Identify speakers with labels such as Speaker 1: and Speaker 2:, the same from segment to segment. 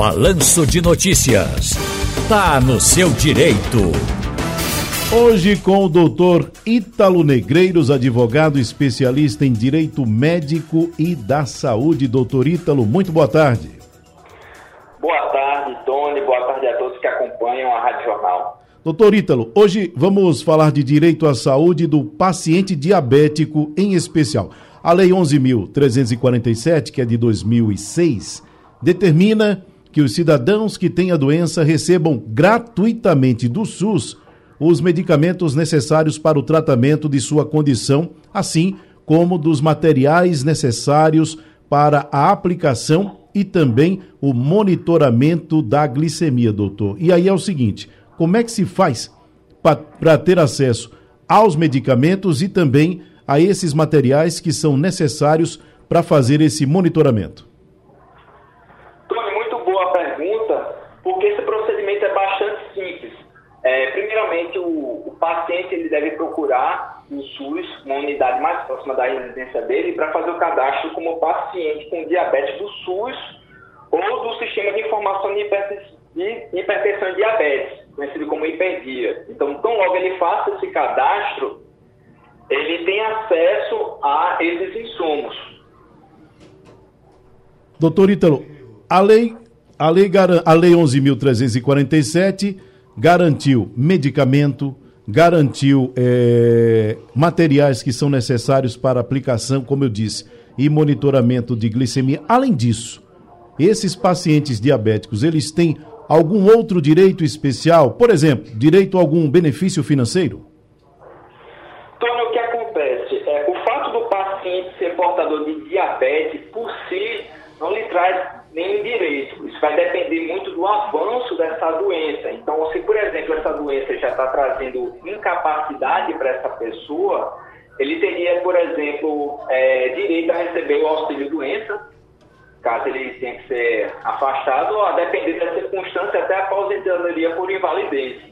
Speaker 1: Balanço de Notícias. Tá no seu direito.
Speaker 2: Hoje com o doutor Ítalo Negreiros, advogado especialista em direito médico e da saúde. Doutor Ítalo, muito boa tarde.
Speaker 3: Boa tarde, Tony. Boa tarde a todos que acompanham a Rádio Jornal.
Speaker 2: Doutor Ítalo, hoje vamos falar de direito à saúde do paciente diabético em especial. A Lei 11.347, que é de 2006, determina que os cidadãos que têm a doença recebam gratuitamente do SUS os medicamentos necessários para o tratamento de sua condição, assim como dos materiais necessários para a aplicação e também o monitoramento da glicemia, doutor. E aí é o seguinte: como é que se faz para ter acesso aos medicamentos e também a esses materiais que são necessários para fazer esse monitoramento?
Speaker 3: Primeiramente, o, o, paciente ele deve procurar o SUS, uma unidade mais próxima da residência dele, para fazer o cadastro como paciente com diabetes do SUS ou do Sistema de Informação de Hipertensão e Diabetes, conhecido como Hiperdia. Então, tão logo ele faça esse cadastro, ele tem acesso a esses insumos.
Speaker 2: Doutor Ítalo, a lei a lei, a lei 11.347 garantiu medicamento, garantiu é, materiais que são necessários para aplicação, como eu disse, e monitoramento de glicemia. Além disso, esses pacientes diabéticos, eles têm algum outro direito especial? Por exemplo, direito a algum benefício financeiro?
Speaker 3: Tony, o que acontece? É, o fato do paciente ser portador de diabetes, por si, não lhe traz nenhum direito. Isso vai depender muito do avanço dessa doença. Então, se, por exemplo, essa doença já está trazendo incapacidade para essa pessoa, ele teria, por exemplo, é, direito a receber o auxílio-doença, caso ele tenha que ser afastado, ou a depender da circunstância, até a aposentadoria por invalidez.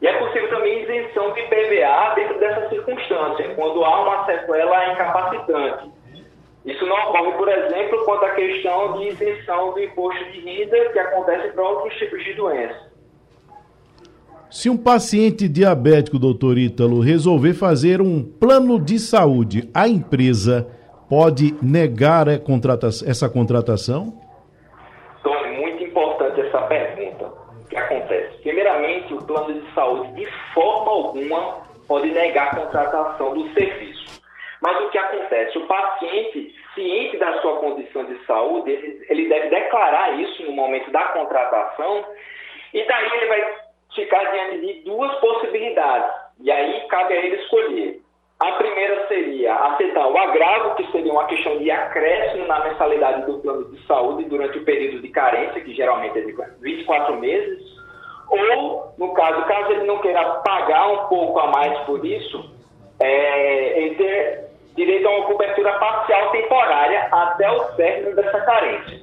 Speaker 3: E é possível também isenção de PVA dentro dessa circunstância, quando há uma sequela incapacitante. Isso não ocorre, por exemplo, quanto à questão de isenção do imposto de renda que acontece para outros tipos de doenças.
Speaker 2: Se um paciente diabético, doutor Ítalo, resolver fazer um plano de saúde, a empresa pode negar essa contratação?
Speaker 3: Tony, muito importante essa pergunta. O que acontece? Primeiramente, o plano de saúde, de forma alguma, pode negar a contratação do serviço. Mas o que acontece? O paciente, ciente da sua condição de saúde, ele, ele deve declarar isso no momento da contratação, e daí ele vai ficar diante de duas possibilidades. E aí cabe a ele escolher. A primeira seria aceitar o agravo, que seria uma questão de acréscimo na mensalidade do plano de saúde durante o período de carência, que geralmente é de 24 meses, ou, no caso, caso ele não queira pagar um pouco a mais por isso, é, ele ter direito a uma cobertura parcial temporária até o término dessa carência.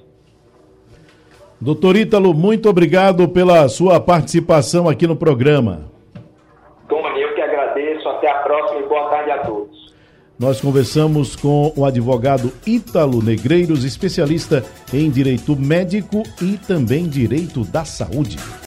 Speaker 2: Doutor Ítalo, muito obrigado pela sua participação aqui no programa.
Speaker 3: Tony, eu que agradeço. Até a próxima e boa tarde a todos.
Speaker 2: Nós conversamos com o advogado Ítalo Negreiros, especialista em direito médico e também direito da saúde.